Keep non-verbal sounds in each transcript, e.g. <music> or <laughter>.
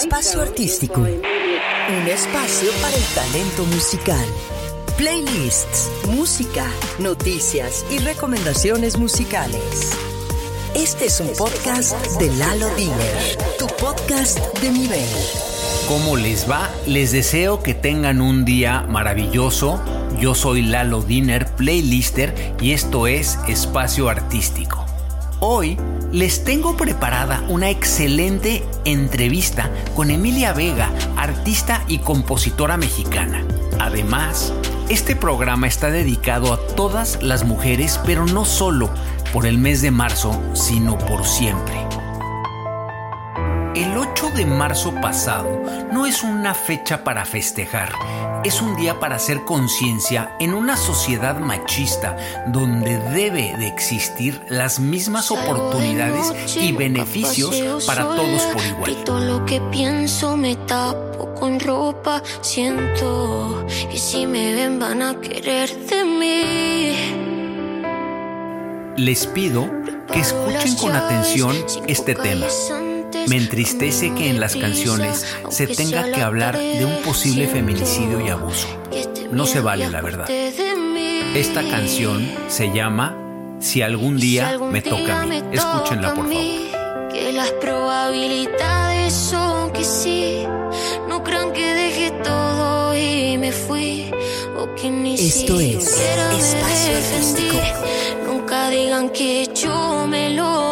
Espacio Artístico. Un espacio para el talento musical. Playlists, música, noticias y recomendaciones musicales. Este es un podcast de Lalo Diner, tu podcast de nivel. ¿Cómo les va? Les deseo que tengan un día maravilloso. Yo soy Lalo Diner, playlister, y esto es Espacio Artístico. Hoy les tengo preparada una excelente entrevista con Emilia Vega, artista y compositora mexicana. Además, este programa está dedicado a todas las mujeres, pero no solo por el mes de marzo, sino por siempre. El 8 de marzo pasado no es una fecha para festejar, es un día para hacer conciencia en una sociedad machista donde debe de existir las mismas oportunidades y beneficios para todos por igual. todo lo que pienso me tapo con ropa, siento que si me ven van a querer de mí. Les pido que escuchen con atención este tema. Me entristece que en las canciones se tenga que hablar de un posible feminicidio y abuso. No se vale la verdad. Esta canción se llama Si algún día me toca a mí. Escúchenla por favor. Que las probabilidades son que sí. No crean que dejé todo y me fui. O que ni Esto es Espacio Artístico digan que yo me lo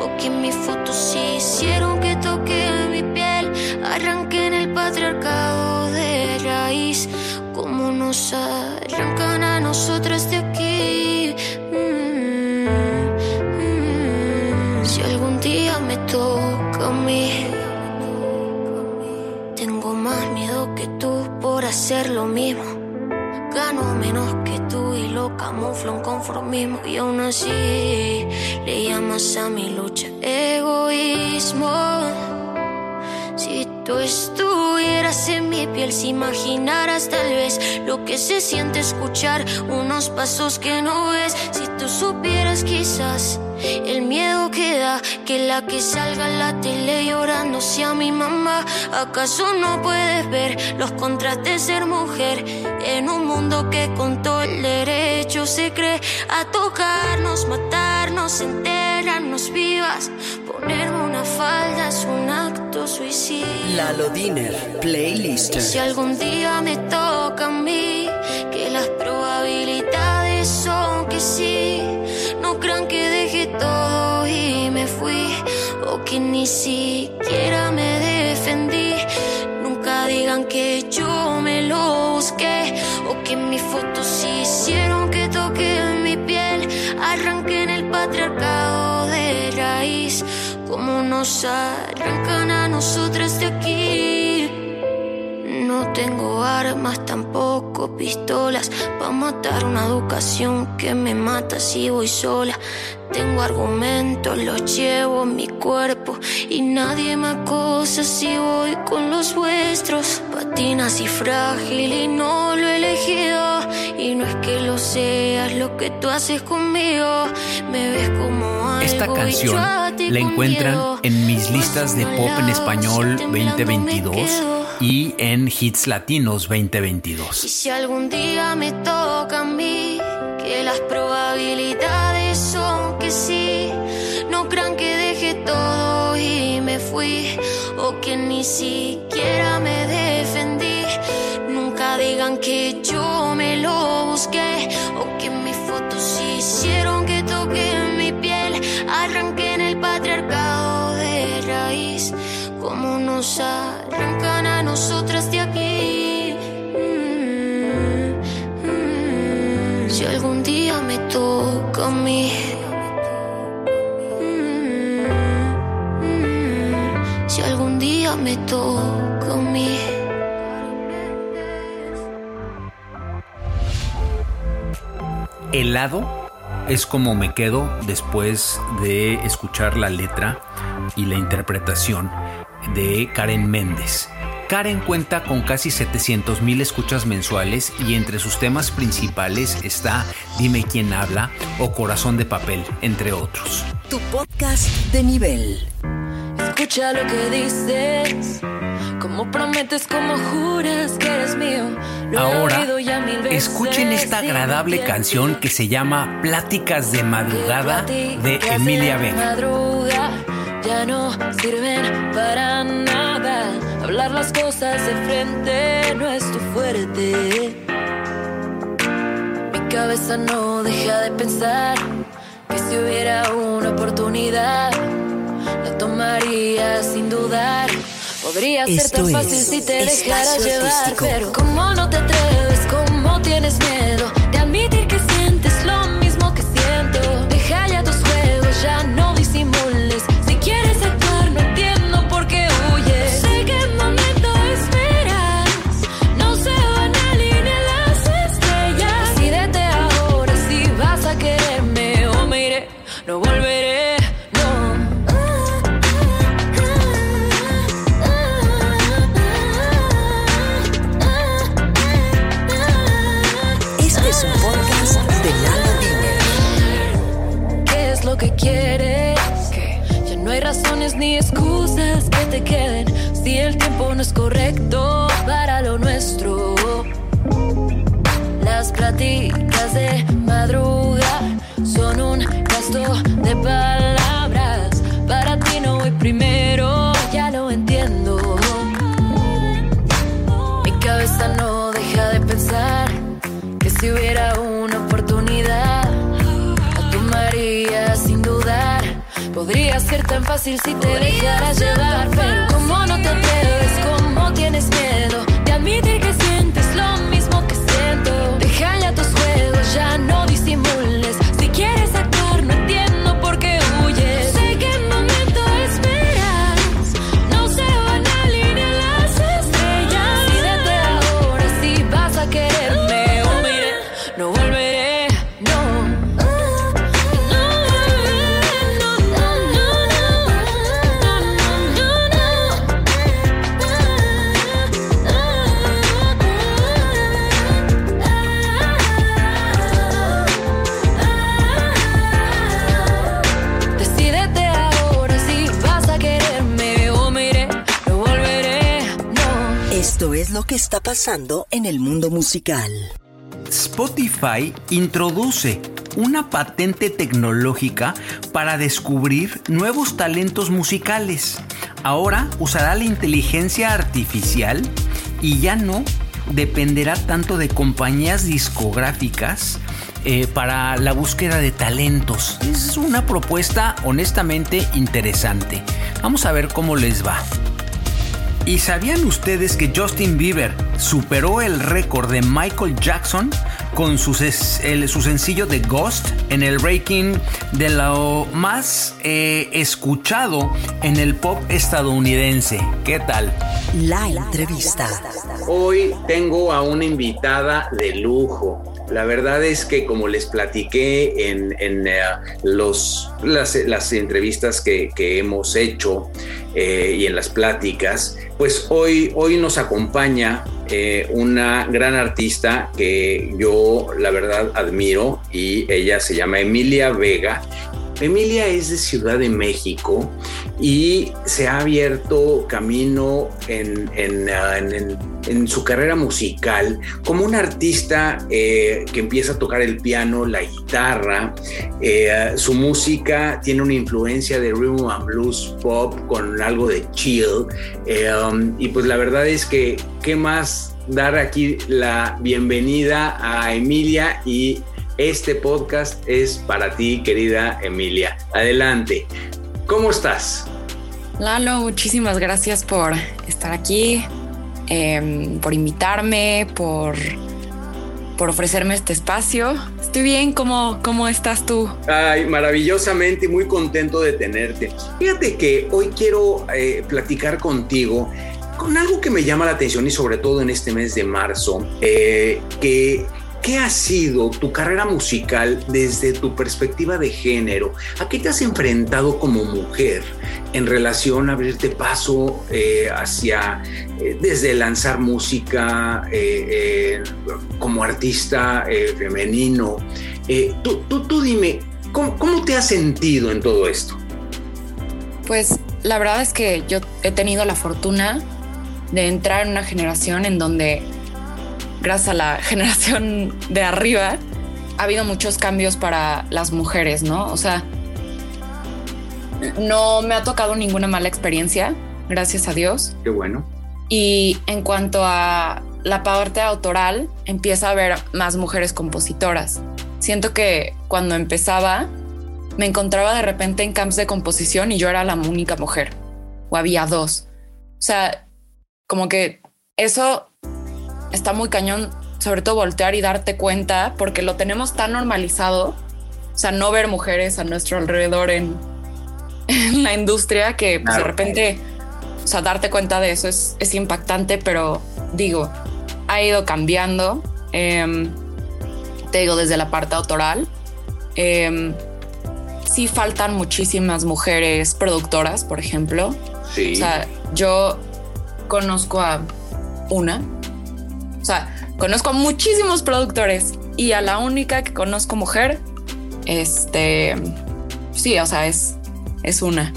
busqué o que mis fotos hicieron que toque mi piel. Arranqué en el patriarcado de raíz, como nos arrancan a nosotras de aquí. Mm, mm. Si algún día me toca a mí, tengo más miedo que tú por hacer lo mismo. Gano menos que lo camufla un conformismo y aún así le llamas a mi lucha egoísmo. Si tú estuvieras en mi piel, si imaginaras tal vez lo que se siente escuchar unos pasos que no ves, si tú supieras quizás el miedo que da que la que salga en la tele llorando sea mi mamá. ¿Acaso no puedes ver los contrastes de ser mujer en un mundo que con todo el derecho se cree a tocarnos, matarnos, enterarnos vivas? Ponerme una falda es un acto suicida. Lalo Diner, playlist. si algún día me toca a mí, que las probabilidades son que sí no crean que dejé todo y me fui, o que ni siquiera me defendí. Nunca digan que yo me lo busqué, o que mis fotos hicieron que toque mi piel. Arranqué en el patriarcado de raíz, como nos arrancan a nosotras de aquí. No tengo armas, tampoco pistolas para matar una educación que me mata si voy sola. Tengo argumentos, los llevo en mi cuerpo y nadie me acosa si voy con los vuestros. Patinas y frágil y no lo he elegido. Y no es que lo seas lo que tú haces conmigo. Me ves como algo Esta canción la encuentran en mis listas de pop en español 2022 y en Hits Latinos 2022. Y si algún día me toca a mí, que las probabilidades son que sí, no crean que dejé todo y me fui, o que ni siquiera me defendí. Nunca digan que yo me lo busqué, o que mis fotos hicieron que toque nos arrancan a nosotras de aquí. Mm, mm. Si algún día me toca a mí. Mm, si algún día me toca a mí. Helado es como me quedo después de escuchar la letra y la interpretación de Karen Méndez. Karen cuenta con casi 700 mil escuchas mensuales y entre sus temas principales está Dime quién habla o Corazón de papel, entre otros. Tu podcast de nivel. escucha lo que dices. Como prometes, como juras que eres mío. Ahora, escuchen esta agradable canción que se llama Pláticas de Madrugada de Emilia Vega. Ya no sirven para nada. Hablar las cosas de frente no es tu fuerte. Mi cabeza no deja de pensar que si hubiera una oportunidad, la tomaría sin dudar. Podría ser tan fácil si te dejaras llevar, pero como no te atreves, como tienes miedo ser tan fácil si te dejaras llevar, pero como no te atreves, como tienes miedo de admitir que sientes lo mismo que siento. Deja ya tus juegos, ya no disimules. Esto es lo que está pasando en el mundo musical. Spotify introduce una patente tecnológica para descubrir nuevos talentos musicales. Ahora usará la inteligencia artificial y ya no dependerá tanto de compañías discográficas eh, para la búsqueda de talentos. Es una propuesta honestamente interesante. Vamos a ver cómo les va. ¿Y sabían ustedes que Justin Bieber superó el récord de Michael Jackson con su, el- su sencillo de Ghost en el ranking de lo más eh, escuchado en el pop estadounidense? ¿Qué tal? La entrevista. Hoy tengo a una invitada de lujo. La verdad es que como les platiqué en, en, eh, los, las, las entrevistas que, que hemos hecho eh, y en las pláticas, pues hoy, hoy nos acompaña eh, una gran artista que yo la verdad admiro y ella se llama Emilia Vega. Emilia es de Ciudad de México y se ha abierto camino en, en, en- en- en su carrera musical como una artista eh, que empieza a tocar el piano, la guitarra. Eh, su música tiene una influencia de rhythm and blues pop con algo de chill. Eh, um, y pues la verdad es que, ¿qué más dar aquí la bienvenida a Emilia y este podcast es para ti, querida Emilia. Adelante. ¿Cómo estás? Lalo, muchísimas gracias por estar aquí, em, por invitarme, por, por ofrecerme este espacio. Estoy bien, ¿cómo, cómo estás tú? Ay, maravillosamente, muy contento de tenerte. Fíjate que hoy quiero eh, platicar contigo con algo que me llama la atención y sobre todo en este mes de marzo, eh, que ¿Qué ha sido tu carrera musical desde tu perspectiva de género? ¿A qué te has enfrentado como mujer en relación a abrirte paso eh, hacia, eh, desde lanzar música eh, como artista femenino? Tú, tú, tú dime, ¿cómo, ¿cómo te has sentido en todo esto? Pues la verdad es que yo he tenido la fortuna de entrar en una generación en donde, gracias a la <laughs> generación de arriba, ha habido muchos cambios para las mujeres, ¿no? O sea, no me ha tocado ninguna mala experiencia, gracias a Dios. Qué bueno. Y en cuanto a la parte autoral, empieza a haber más mujeres compositoras. Siento que cuando empezaba, me encontraba de repente en camps de composición y yo era la única mujer, o había dos. O sea, como que eso está muy cañón, sobre todo voltear y darte cuenta, porque lo tenemos tan normalizado, o sea, no ver mujeres a nuestro alrededor en, <laughs> la industria que pues, de repente, o sea, darte cuenta de eso es, es impactante, pero digo, ha ido cambiando. Em, te digo, desde la parte autoral. Eh, sí faltan muchísimas mujeres productoras, por ejemplo. Sí. O sea, yo conozco a una. O sea, conozco a muchísimos productores y a la única que conozco mujer, este, sí, o sea, es, es una.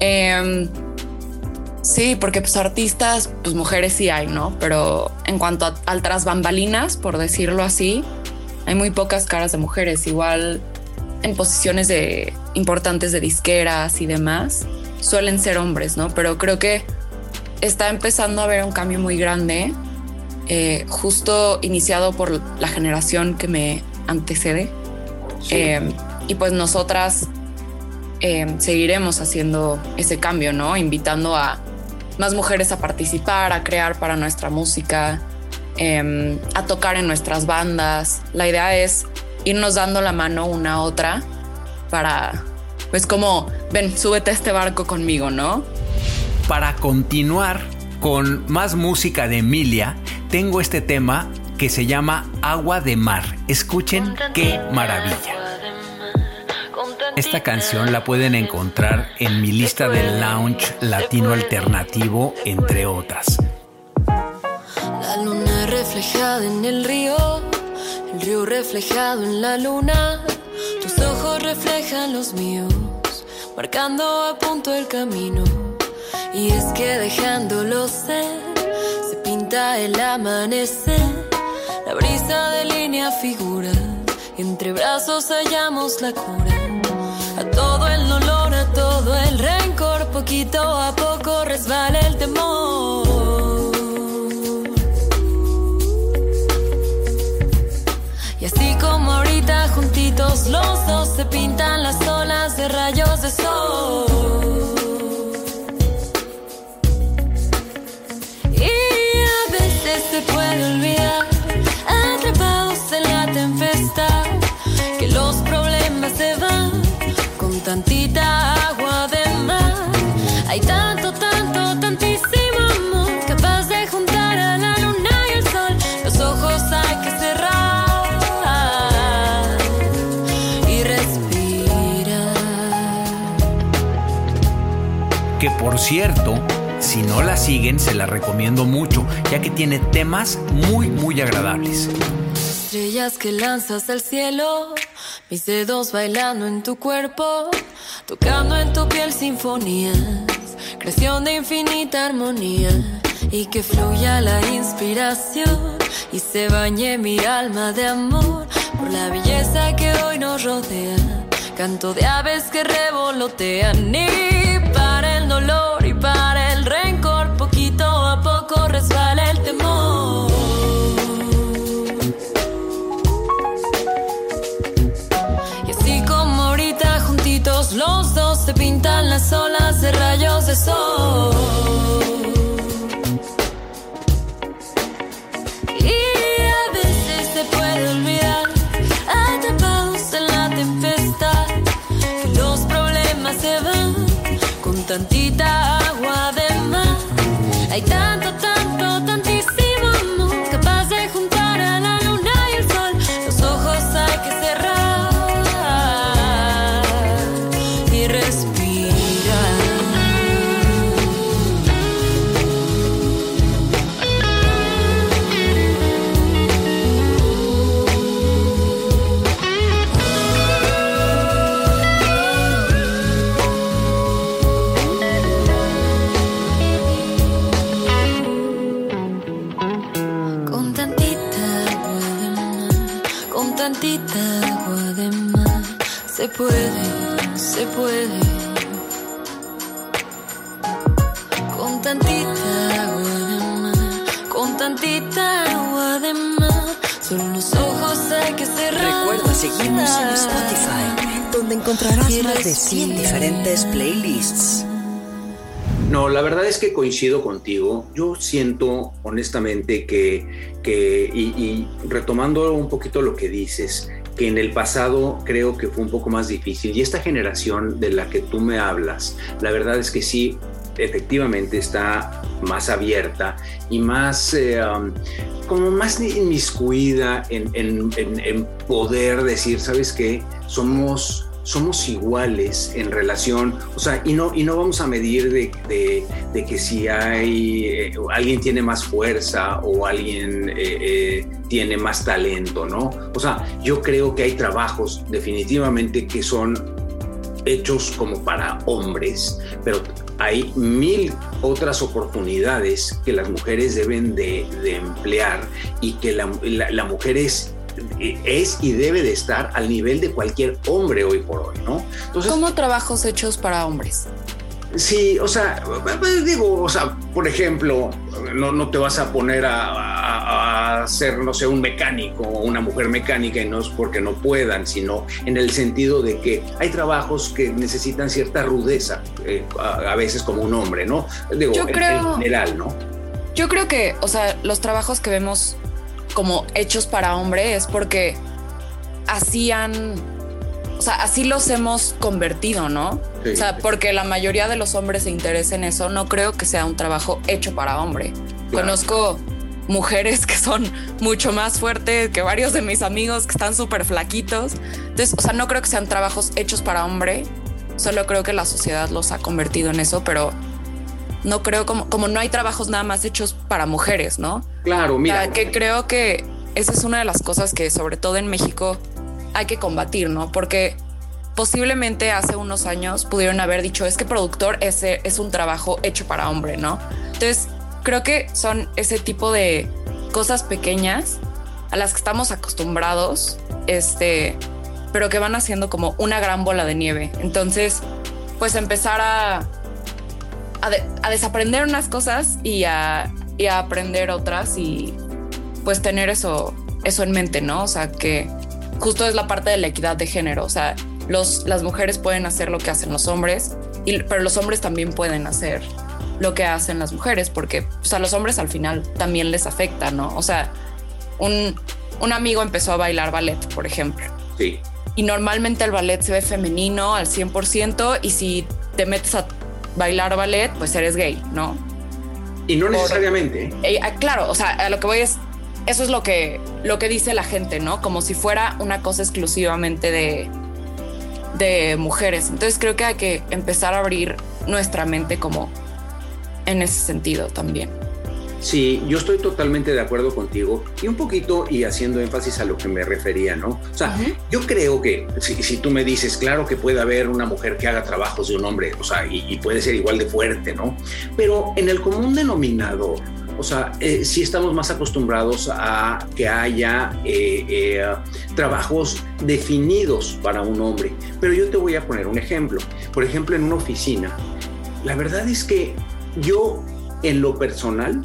Em, sí, porque pues artistas, pues mujeres sí hay, ¿no? Pero en cuanto a, a tras bambalinas, por decirlo así, hay muy pocas caras de mujeres. Igual en posiciones de importantes de disqueras y demás suelen ser hombres, ¿no? Pero creo que está empezando a haber un cambio muy grande, eh, justo iniciado por la generación que me antecede. Eh, y pues nosotras eh, seguiremos haciendo ese cambio, ¿no? Invitando a más mujeres a participar, a crear para nuestra música, a tocar en nuestras bandas. La idea es irnos dando la mano una a otra para, pues como, ven, súbete a este barco conmigo, ¿no? Para continuar con más música de Emilia, tengo este tema que se llama Agua de Mar. Escuchen qué maravilla. Esta canción la pueden encontrar en mi lista de lounge latino alternativo, entre otras. La luna reflejada en el río el río reflejado en la luna, tus ojos reflejan los míos, marcando a punto el camino. Y es que dejándolo ser, se el amanecer, la brisa delinea figuras, entre brazos hallamos la cura. A todo el dolor, a todo el rencor, poquito a poco resbala el temor. Y así como ahorita juntitos los dos se pintan las olas de rayos de sol. Hay tanto, tanto, tantísimo amor capaz de juntar a la luna y el sol. Los ojos hay que cerrar. y respirar. Que por cierto, si no la siguen, se la recomiendo mucho, ya que tiene temas muy, muy agradables. Estrellas que lanzas al cielo, mis dedos bailando en tu cuerpo, tocando en tu piel sinfonías, creación de infinita armonía y que fluya la inspiración y se bañe mi alma de amor por la belleza que hoy nos rodea. Canto de aves que revolotean y con tantita agua de mar. Se puede, se puede. Con tantita agua de mar, con tantita agua de mar. Son los ojos hay que cerrar. Recuerda seguirnos en Spotify, donde encontrarás más de 100 diferentes playlists. No, la verdad es que coincido contigo. Yo siento honestamente que, que y, retomando un poquito lo que dices, que en el pasado creo que fue un poco más difícil. Y esta generación de la que tú me hablas, la verdad es que sí, efectivamente está más abierta y más, eh, como más inmiscuida en, en, en, en poder decir, ¿sabes qué? Somos somos iguales en relación, o sea, y no, y no vamos a medir de, de, que si hay, eh, alguien tiene más fuerza o alguien eh, eh, tiene más talento, ¿no? O sea, yo creo que hay trabajos definitivamente que son hechos como para hombres, pero hay mil otras oportunidades que las mujeres deben de, de emplear y que la, la, la mujer es es y debe de estar al nivel de cualquier hombre hoy por hoy, ¿no? Entonces, ¿Cómo trabajos hechos para hombres? Sí, o sea, digo, o sea, por ejemplo, no, no te vas a poner a, a, a, ser, no sé, un mecánico o una mujer mecánica y no es porque no puedan, sino en el sentido de que hay trabajos que necesitan cierta rudeza, eh, a, a, veces como un hombre, ¿no? Digo, Yo creo, en general, ¿no? Yo creo que, o sea, los trabajos que vemos como hechos para hombre es porque así han, o sea, así los hemos convertido, ¿no? Sí. O sea, porque la mayoría de los hombres se interesa en eso, no creo que sea un trabajo hecho para hombre. Claro. Conozco mujeres que son mucho más fuertes que varios de mis amigos que están súper flaquitos. Entonces, o sea, no creo que sean trabajos hechos para hombre, solo creo que la sociedad los ha convertido en eso, pero no creo como, como no hay trabajos nada más hechos para mujeres, ¿no? Claro, mira. O sea, que creo que esa es una de las cosas que sobre todo en México hay que combatir, ¿no? Porque posiblemente hace unos años pudieron haber dicho es que productor ese es un trabajo hecho para hombre, ¿no? Entonces creo que son ese tipo de cosas pequeñas a las que estamos acostumbrados, este, pero que van haciendo como una gran bola de nieve. Entonces, pues empezar a a, de, a desaprender unas cosas y a, y a, aprender otras y pues tener eso, eso en mente, ¿no? O sea, que justo es la parte de la equidad de género, o sea, los, las mujeres pueden hacer lo que hacen los hombres, y, pero los hombres también pueden hacer lo que hacen las mujeres, porque o sea, a los hombres al final también les afecta, ¿no? O sea, un, un amigo empezó a bailar ballet, por ejemplo. Sí. Y normalmente el ballet se ve femenino al 100% y si te metes a bailar ballet, pues eres gay, ¿no? Y no necesariamente. Por, eh, claro, o sea, a lo que voy es, eso es lo que, lo que dice la gente, ¿no? Como si fuera una cosa exclusivamente de, de mujeres. Entonces creo que hay que empezar a abrir nuestra mente como en ese sentido también. Sí, yo estoy totalmente de acuerdo contigo y un poquito y haciendo énfasis a lo que me refería, ¿no? O sea, uh -huh. yo creo que si, si, tú me dices, claro que puede haber una mujer que haga trabajos de un hombre, o sea, y, y puede ser igual de fuerte, ¿no? Pero en el común denominador, o sea, eh, sí estamos más acostumbrados a que haya eh, eh, trabajos definidos para un hombre. Pero yo te voy a poner un ejemplo. Por ejemplo, en una oficina, la verdad es que yo, en lo personal,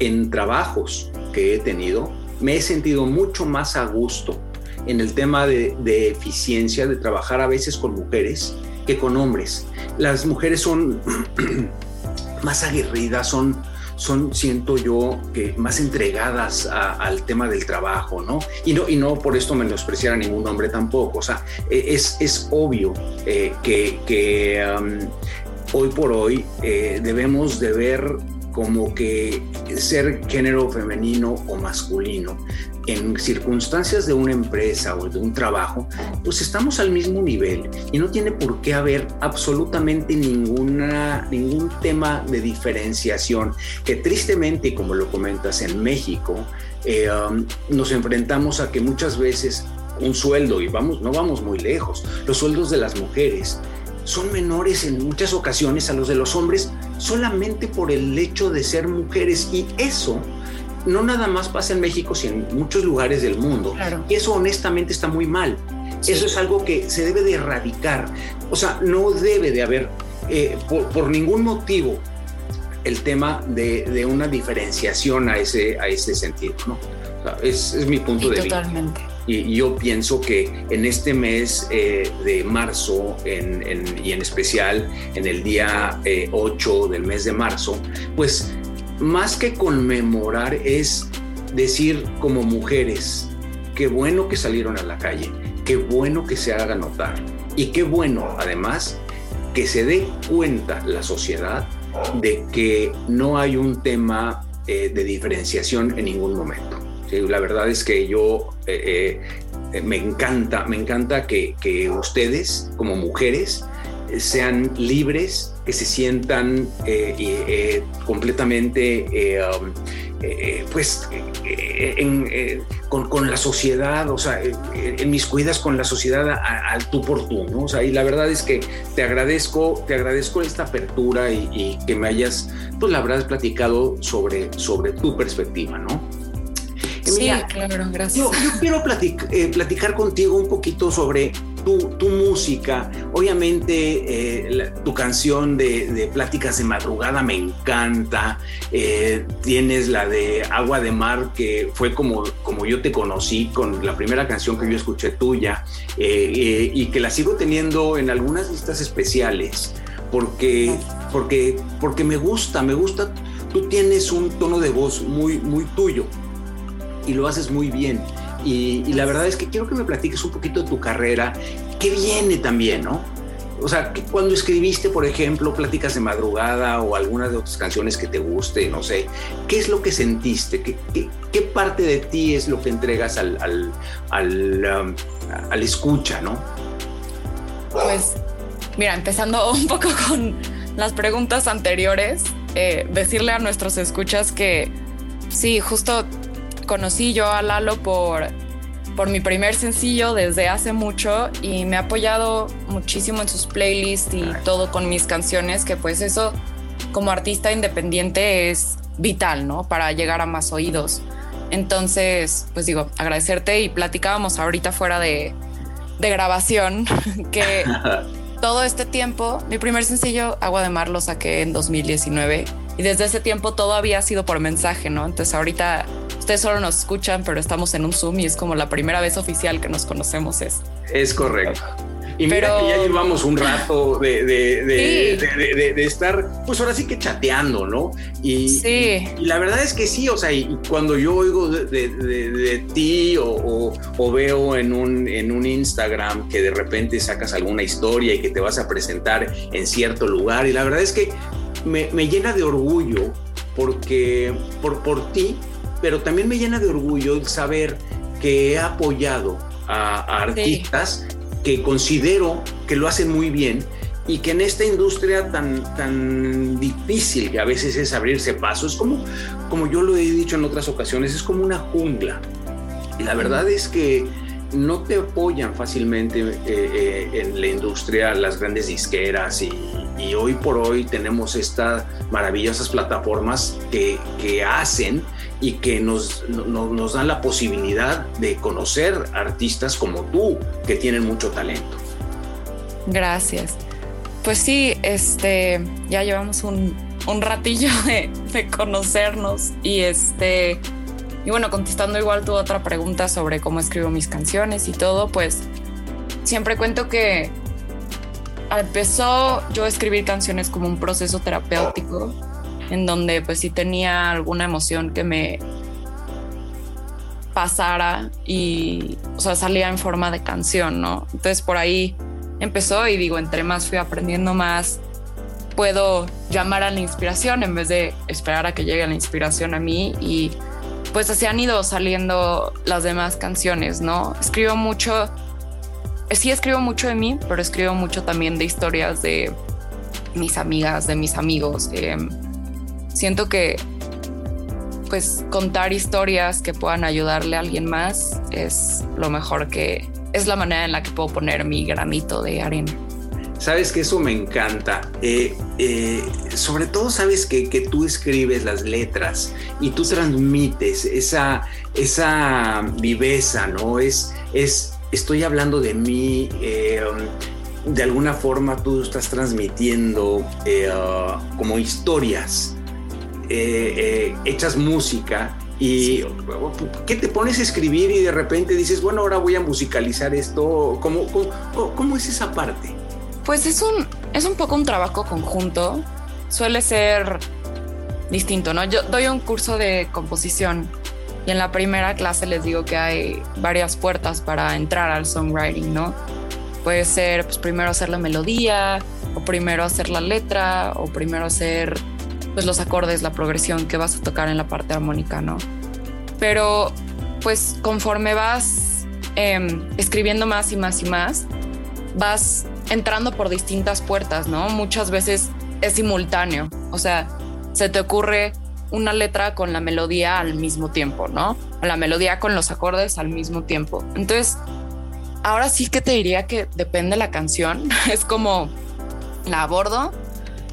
en trabajos que he tenido, me he sentido mucho más a gusto en el tema de, eficiencia, de trabajar a veces con mujeres que con hombres. Las mujeres son <clears throat> más aguerridas, son, son, siento yo, que más entregadas al tema del trabajo, ¿no? Y no, y no por esto menospreciar a ningún hombre tampoco, o sea, e, es, es obvio eh, que, que hoy por hoy eh, debemos de ver como que ser género femenino o masculino en circunstancias de una empresa o de un trabajo, pues estamos al mismo nivel y no tiene por qué haber absolutamente ninguna, ningún tema de diferenciación que tristemente, como lo comentas en México, eh, um, nos enfrentamos a que muchas veces un sueldo, y vamos, no vamos muy lejos, los sueldos de las mujeres son menores en muchas ocasiones a los de los hombres solamente por el hecho de ser mujeres y eso no nada más pasa en México, sino en muchos lugares del mundo. Claro. Y eso honestamente está muy mal. Eso es algo que se debe de erradicar. O sea, no debe de haber, eh, por, ningún motivo, el tema de, una diferenciación a ese, a ese sentido, ¿no? es, mi punto de vista. Totalmente. Y yo pienso que en este mes eh, de marzo y en especial en el día 8 del mes de marzo, pues más que conmemorar es decir como mujeres, qué bueno que salieron a la calle, qué bueno que se haga notar y qué bueno además que se dé cuenta la sociedad de que no hay un tema eh, de diferenciación en ningún momento. La verdad es que yo eh, eh, me encanta, me encanta que, que ustedes como mujeres sean libres, que se sientan eh, eh, completamente eh, pues con, la sociedad, o sea, en mis cuidas con la sociedad al tú por tú, ¿no? O sea, y la verdad es que te agradezco, te agradezco esta apertura y, que me hayas, pues la verdad, platicado sobre, sobre tu perspectiva, ¿no? Sí, claro, gracias. Yo, quiero platicar contigo un poquito sobre tu, música, obviamente eh, tu canción de, Pláticas de Madrugada me encanta, eh, tienes la de Agua de Mar, que fue como, como yo te conocí con la primera canción que yo escuché tuya, eh, y que la sigo teniendo en algunas listas especiales, porque, porque, porque me gusta, me gusta, tú tienes un tono de voz muy, muy tuyo y lo haces muy bien. Y, la verdad es que quiero que me platiques un poquito de tu carrera, que viene también, ¿no? O sea, cuando escribiste, por ejemplo, Pláticas de Madrugada o alguna de otras canciones que te guste, no sé, ¿qué es lo que sentiste? ¿Qué, qué, parte de ti es lo que entregas al, al, al, um, al escucha, no? Pues, mira, empezando <laughs> un poco con las preguntas anteriores, eh, decirle a nuestros escuchas que sí, justo conocí yo a Lalo por, por mi primer sencillo desde hace mucho y me ha apoyado muchísimo en sus playlists y todo con mis canciones, que pues eso como artista independiente es vital, ¿no? Para llegar a más oídos. Entonces, pues digo, agradecerte y platicábamos ahorita fuera de, de grabación <laughs> que <laughs> todo este tiempo, mi primer sencillo, Agua de Mar, lo saqué en 2019 y desde ese tiempo todo había sido por mensaje, ¿no? Entonces ahorita ustedes solo nos escuchan, pero estamos en un Zoom y es como la primera vez oficial que nos conocemos. Es, es correcto. Y mira que ya llevamos un rato de, de, estar, pues ahora sí que chateando, ¿no? Y, sí. y, la verdad es que sí, o sea, y cuando yo oigo de, ti o, o, veo en un, en un Instagram que de repente sacas alguna historia y que te vas a presentar en cierto lugar, y la verdad es que me, me llena de orgullo porque por, por ti pero también me llena de orgullo el saber que he apoyado a, artistas que considero que lo hacen muy bien y que en esta industria tan, tan difícil que a veces es abrirse paso, es como, como yo lo he dicho en otras ocasiones, es como una jungla. Y la verdad es que no te apoyan fácilmente eh, eh, en la industria las grandes disqueras y, hoy por hoy tenemos estas maravillosas plataformas que, que hacen y que nos, nos dan la posibilidad de conocer artistas como tú que tienen mucho talento. Gracias. Pues sí, este, ya llevamos un, un ratillo <laughs> de, de, conocernos y este, y bueno, contestando igual tu otra pregunta sobre cómo escribo mis canciones y todo, pues siempre cuento que empezó yo a escribir canciones como un proceso terapéutico en donde pues si tenía alguna emoción que me pasara y, o sea, salía en forma de canción, ¿no? Entonces por ahí empezó y digo, entre más fui aprendiendo más, puedo llamar a la inspiración en vez de esperar a que llegue la inspiración a mí y pues así han ido saliendo las demás canciones, ¿no? Escribo mucho, sí escribo mucho de mí, pero escribo mucho también de historias de mis amigas, de mis amigos. Eh, siento que pues contar historias que puedan ayudarle a alguien más es lo mejor que es la manera en la que puedo poner mi granito de arena. Sabes que eso me encanta. Eh, eh, sobre todo sabes que, que, tú escribes las letras y tú transmites esa, esa viveza, ¿no? Es, es estoy hablando de mí, eh, de alguna forma tú estás transmitiendo eh, como historias, eh, echas música y ¿qué te pones a escribir y de repente dices, bueno, ahora voy a musicalizar esto? ¿Cómo, cómo, es esa parte? Pues es un, es un poco un trabajo conjunto. Suele ser distinto, ¿no? Yo doy un curso de composición y en la primera clase les digo que hay varias puertas para entrar al songwriting, ¿no? Puede ser pues, primero hacer la melodía, o primero hacer la letra, o primero hacer pues, los acordes, la progresión que vas a tocar en la parte armónica, ¿no? Pero pues conforme vas em, escribiendo más y más y más, vas entrando por distintas puertas, ¿no? Muchas veces es simultáneo, o sea, se te ocurre una letra con la melodía al mismo tiempo, ¿no? La melodía con los acordes al mismo tiempo. Entonces, ahora sí que te diría que depende la canción. <laughs> Es como la abordo,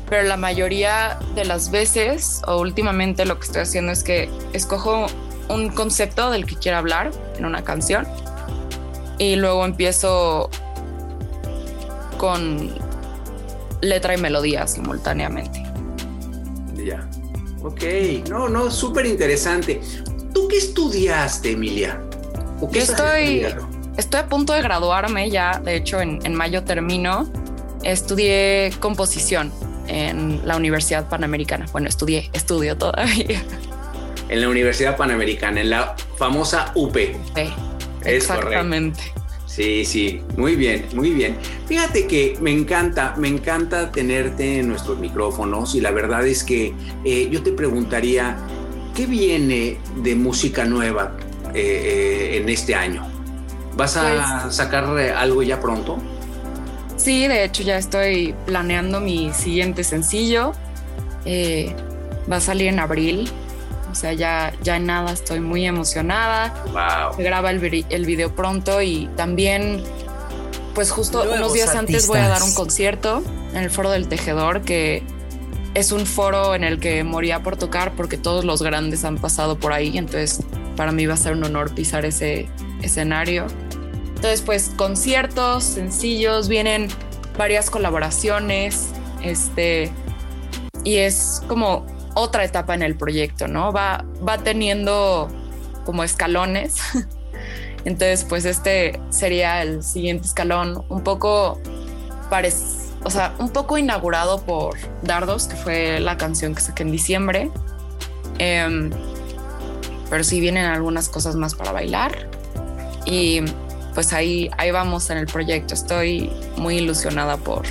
pero la mayoría de las veces o últimamente lo que estoy haciendo es que escojo un concepto del que quiero hablar en una canción y luego empiezo con letra y melodía simultáneamente. Ya. Ok, no, no, súper interesante. ¿Tú qué estudiaste, Emilia? Yo estoy, estoy a punto de graduarme ya, de hecho en, en mayo termino. Estudié composición en la Universidad Panamericana. Bueno, estudié, estudio todavía. En la Universidad Panamericana, en la famosa UP. Sí, exactamente. Sí, sí, muy bien, muy bien. Fíjate que me encanta, me encanta tenerte en nuestros micrófonos y la verdad es que eh, yo te preguntaría, ¿qué viene de música nueva eh, eh, en este año? ¿Vas a pues sacar algo ya pronto? Sí, de hecho ya estoy planeando mi siguiente sencillo. va a salir en abril, o sea, ya, ya en nada estoy muy emocionada. Se graba el, el video pronto y también, pues justo unos días antes voy a dar un concierto en el Foro del Tejedor, que es un foro en el que moría por tocar porque todos los grandes han pasado por ahí. Entonces, para mí va a ser un honor pisar ese escenario. Entonces, pues conciertos sencillos, vienen varias colaboraciones, este, y es como otra etapa en el proyecto, ¿no? Va, va teniendo como escalones. <laughs> Entonces, pues este sería el siguiente escalón, un poco o sea, un poco inaugurado por Dardos, que fue la canción que saqué en diciembre. Em, pero sí vienen algunas cosas más para bailar. Y pues ahí, ahí vamos en el proyecto. Estoy muy ilusionada por,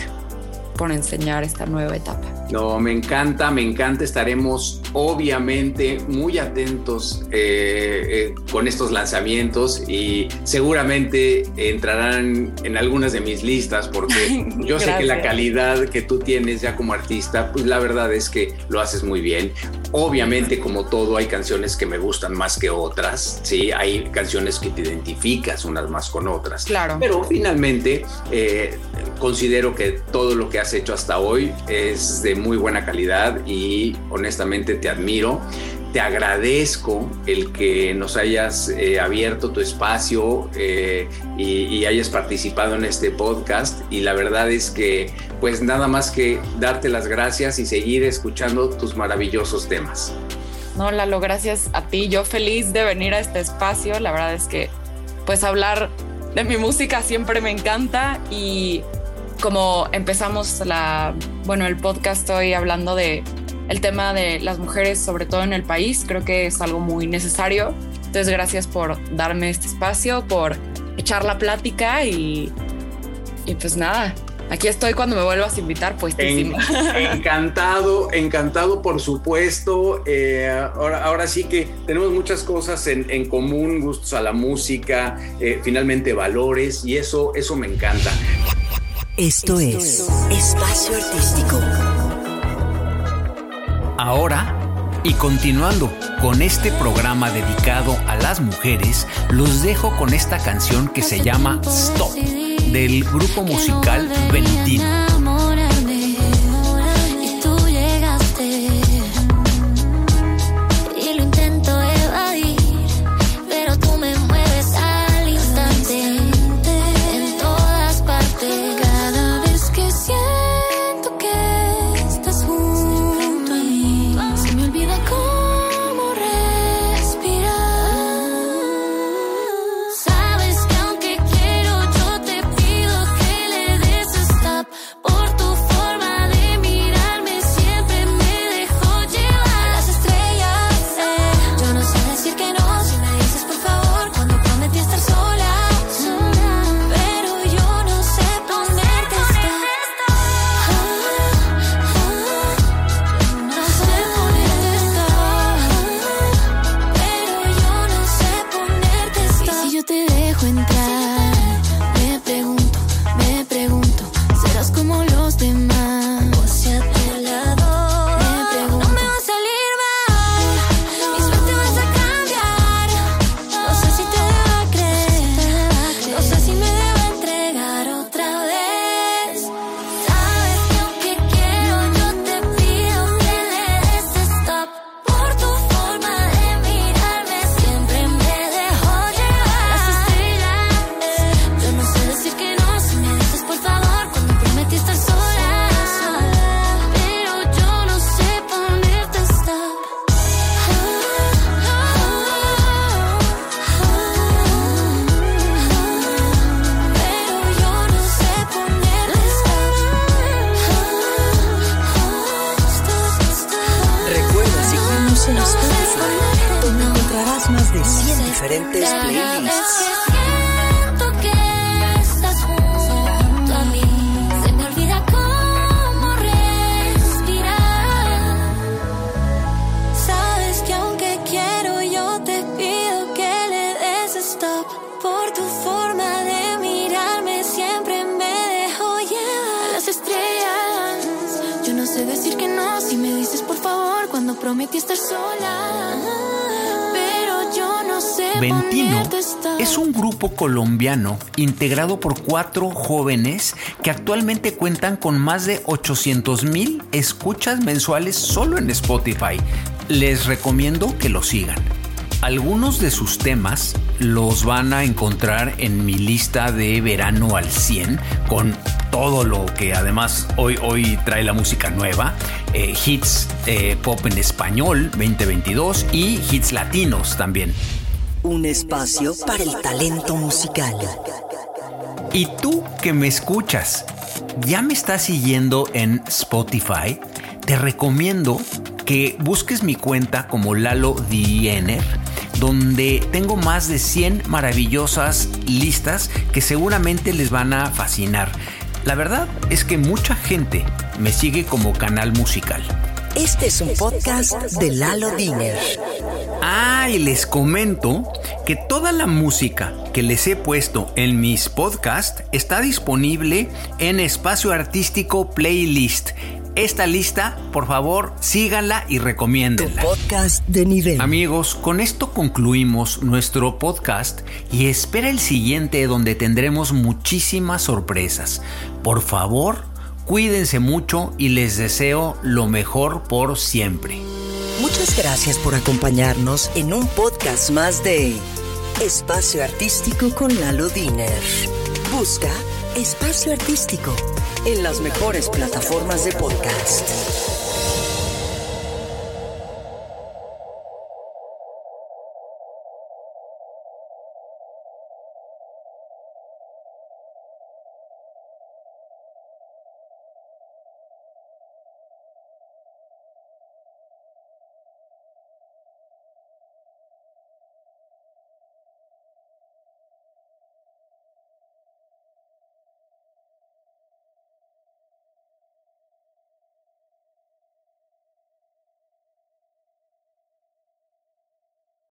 por enseñar esta nueva etapa. No, me encanta, me encanta. Estaremos obviamente muy atentos eh, eh, con estos lanzamientos y seguramente entrarán en algunas de mis listas porque <laughs> yo sé que la calidad que tú tienes ya como artista, pues la verdad es que lo haces muy bien. Obviamente, como todo, hay canciones que me gustan más que otras, sí, hay canciones que te identificas unas más con otras. Claro. Pero finalmente eh, considero que todo lo que has hecho hasta hoy es de muy buena calidad y honestamente te admiro. Te agradezco el que nos hayas eh, abierto tu espacio eh, y, hayas participado en este podcast y la verdad es que pues nada más que darte las gracias y seguir escuchando tus maravillosos temas. No, Lalo, gracias a ti. Yo feliz de venir a este espacio. La verdad es que pues hablar de mi música siempre me encanta y como empezamos la, bueno, el podcast hoy hablando de el tema de las mujeres, sobre todo en el país, creo que es algo muy necesario. Entonces, gracias por darme este espacio, por echar la plática y, y pues nada, Aquí estoy cuando me vuelvas a invitar, pues. encantado, encantado, por supuesto. Eh, ahora, ahora sí que tenemos muchas cosas en, común, gustos a la música, eh, finalmente valores, y eso, eso me encanta. Esto, es Espacio Artístico. Ahora, y continuando con este programa dedicado a las mujeres, los dejo con esta canción que se llama Stop, del grupo musical Valentino. Integrado por cuatro jóvenes que actualmente cuentan con más de 800 mil escuchas mensuales solo en Spotify. Les recomiendo que lo sigan. Algunos de sus temas los van a encontrar en mi lista de verano al 100 con todo lo que además hoy, hoy trae la música nueva, eh, hits eh, pop en español 2022 y hits latinos también. Un espacio para el talento musical. Y tú que me escuchas, ¿ya me estás siguiendo en Spotify? Te recomiendo que busques mi cuenta como Lalo Diener, donde tengo más de 100 maravillosas listas que seguramente les van a fascinar. La verdad es que mucha gente me sigue como canal musical. Este es un podcast de Lalo Diner. Ah, y les comento que toda la música que les he puesto en mis podcasts está disponible en Espacio Artístico Playlist. Esta lista, por favor, síganla y Tu recomiéndenla. podcast de nivel. Amigos, con esto concluimos nuestro podcast y espera el siguiente donde tendremos muchísimas sorpresas. Por favor, cuídense mucho y les deseo lo mejor por siempre. Muchas gracias por acompañarnos en un podcast más de Espacio Artístico con Lalo Diner. Busca Espacio Artístico en las mejores plataformas de podcast.